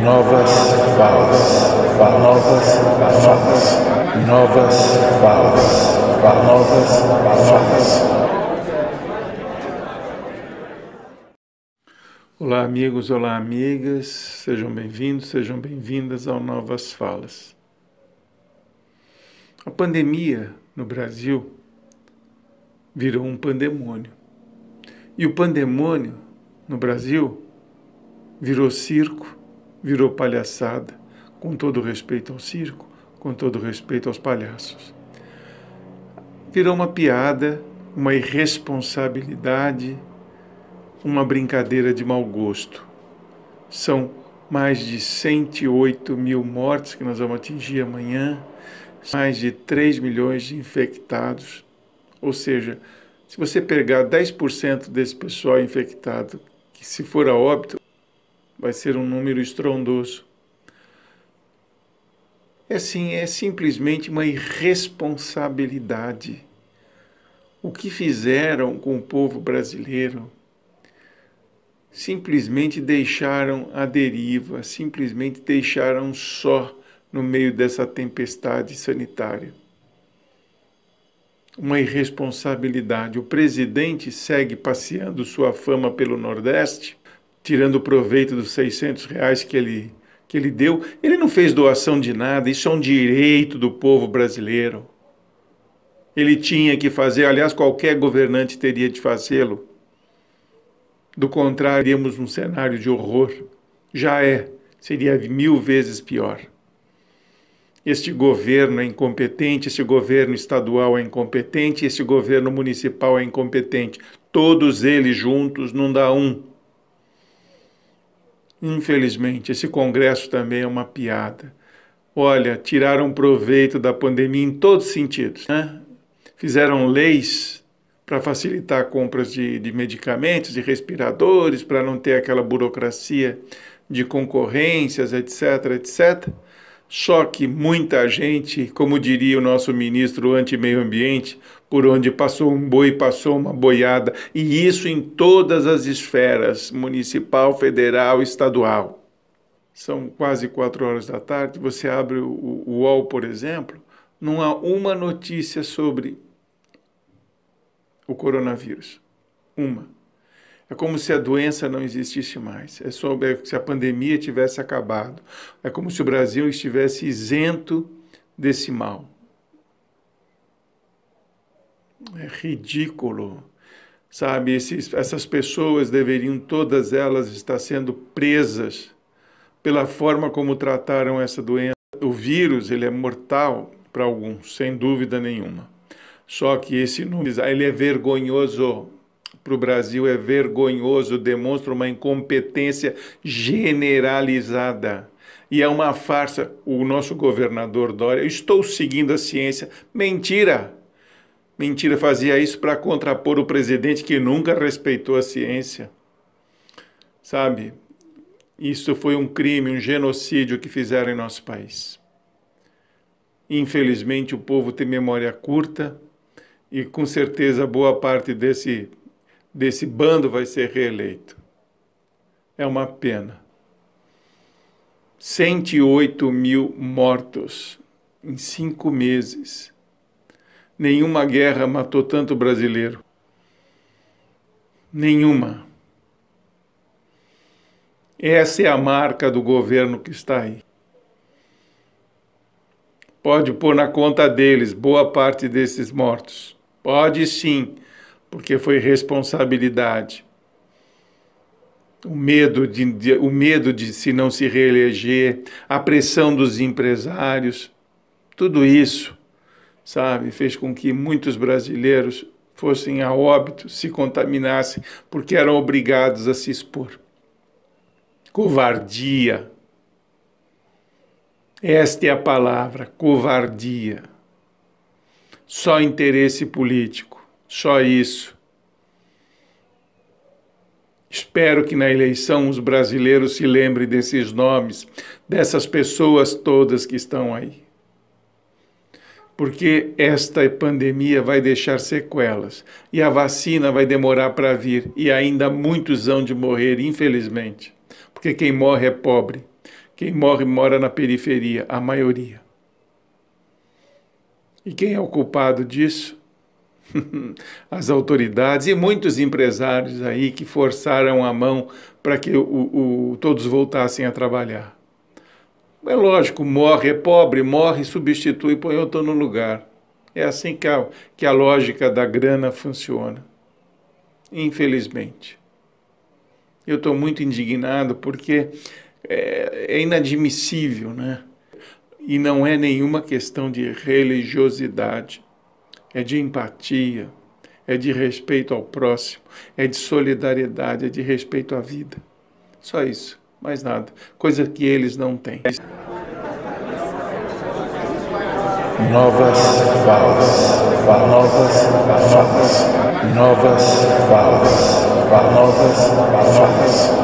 Novas falas, novas falas, novas falas, novas falas. Olá, amigos, olá, amigas, sejam bem-vindos, sejam bem-vindas ao Novas Falas. A pandemia no Brasil virou um pandemônio. E o pandemônio no Brasil virou circo, virou palhaçada, com todo respeito ao circo, com todo respeito aos palhaços. Virou uma piada, uma irresponsabilidade, uma brincadeira de mau gosto. São mais de 108 mil mortes que nós vamos atingir amanhã, mais de 3 milhões de infectados. Ou seja, se você pegar 10% desse pessoal infectado, que se for a óbito, vai ser um número estrondoso. É assim, é simplesmente uma irresponsabilidade. O que fizeram com o povo brasileiro? Simplesmente deixaram a deriva, simplesmente deixaram só no meio dessa tempestade sanitária. Uma irresponsabilidade. O presidente segue passeando sua fama pelo Nordeste tirando proveito dos 600 reais que ele, que ele deu. Ele não fez doação de nada, isso é um direito do povo brasileiro. Ele tinha que fazer, aliás, qualquer governante teria de fazê-lo. Do contrário, iríamos num cenário de horror. Já é, seria mil vezes pior. Este governo é incompetente, este governo estadual é incompetente, este governo municipal é incompetente. Todos eles juntos não dá um. Infelizmente, esse congresso também é uma piada. Olha, tiraram proveito da pandemia em todos os sentidos. Né? Fizeram leis para facilitar compras de, de medicamentos, de respiradores, para não ter aquela burocracia de concorrências, etc, etc. Só que muita gente, como diria o nosso ministro anti-meio ambiente, por onde passou um boi, passou uma boiada, e isso em todas as esferas, municipal, federal, estadual. São quase quatro horas da tarde, você abre o, o UOL, por exemplo, não há uma notícia sobre o coronavírus. Uma. É como se a doença não existisse mais. É sobre se a pandemia tivesse acabado. É como se o Brasil estivesse isento desse mal. É ridículo. Sabe, esses, essas pessoas deveriam todas elas estar sendo presas pela forma como trataram essa doença. O vírus, ele é mortal para alguns, sem dúvida nenhuma. Só que esse número, ele é vergonhoso para o Brasil é vergonhoso, demonstra uma incompetência generalizada. E é uma farsa. O nosso governador Dória, estou seguindo a ciência. Mentira! Mentira, fazia isso para contrapor o presidente que nunca respeitou a ciência. Sabe? Isso foi um crime, um genocídio que fizeram em nosso país. Infelizmente, o povo tem memória curta e, com certeza, boa parte desse desse bando vai ser reeleito. É uma pena. 108 mil mortos em cinco meses. Nenhuma guerra matou tanto brasileiro. Nenhuma. Essa é a marca do governo que está aí. Pode pôr na conta deles boa parte desses mortos. Pode sim porque foi responsabilidade. O medo de, de, o medo de se não se reeleger, a pressão dos empresários, tudo isso, sabe, fez com que muitos brasileiros fossem a óbito, se contaminassem, porque eram obrigados a se expor. Covardia. Esta é a palavra, covardia. Só interesse político. Só isso. Espero que na eleição os brasileiros se lembrem desses nomes, dessas pessoas todas que estão aí. Porque esta pandemia vai deixar sequelas e a vacina vai demorar para vir e ainda muitos hão de morrer, infelizmente. Porque quem morre é pobre, Quem morre, mora na periferia, a maioria. E quem é o culpado disso? As autoridades e muitos empresários aí que forçaram a mão para que o, o, todos voltassem a trabalhar. É lógico, morre, é pobre, morre, substitui, põe outro no lugar. É assim que a, que a lógica da grana funciona. Infelizmente. Eu estou muito indignado porque é, é inadmissível, né? E não é nenhuma questão de religiosidade, é de empatia, é de respeito ao próximo, é de solidariedade, é de respeito à vida. Só isso, mais nada. Coisa que eles não têm. Novas falas, novas falas, novas falas, novas falas.